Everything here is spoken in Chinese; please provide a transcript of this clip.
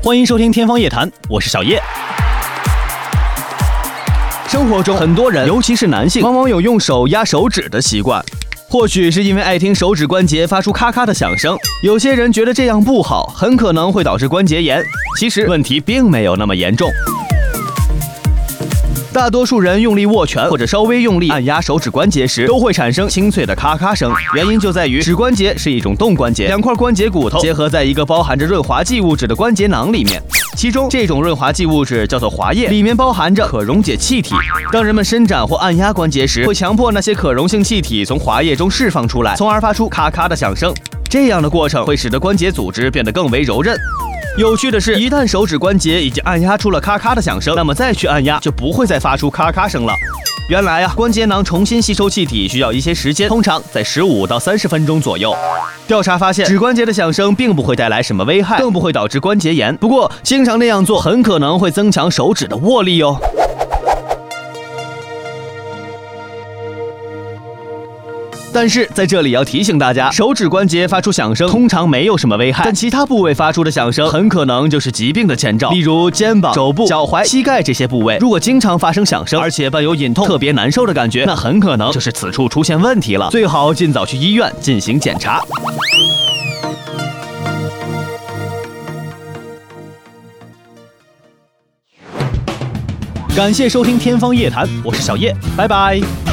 欢迎收听《天方夜谭》，我是小叶。生活中，很多人，尤其是男性，往往有用手压手指的习惯。或许是因为爱听手指关节发出咔咔的响声，有些人觉得这样不好，很可能会导致关节炎。其实问题并没有那么严重。大多数人用力握拳或者稍微用力按压手指关节时，都会产生清脆的咔咔声。原因就在于指关节是一种动关节，两块关节骨头结合在一个包含着润滑剂物质的关节囊里面。其中这种润滑剂物质叫做滑液，里面包含着可溶解气体。当人们伸展或按压关节时，会强迫那些可溶性气体从滑液中释放出来，从而发出咔咔的响声。这样的过程会使得关节组织变得更为柔韧。有趣的是，一旦手指关节已经按压出了咔咔的响声，那么再去按压就不会再发出咔咔声了。原来啊，关节囊重新吸收气体需要一些时间，通常在十五到三十分钟左右。调查发现，指关节的响声并不会带来什么危害，更不会导致关节炎。不过，经常那样做很可能会增强手指的握力哟。但是在这里要提醒大家，手指关节发出响声通常没有什么危害，但其他部位发出的响声很可能就是疾病的前兆。例如肩膀、肘部、脚踝、膝盖这些部位，如果经常发生响声，而且伴有隐痛、特别难受的感觉，那很可能就是此处出现问题了，最好尽早去医院进行检查。感谢收听《天方夜谭》，我是小叶，拜拜。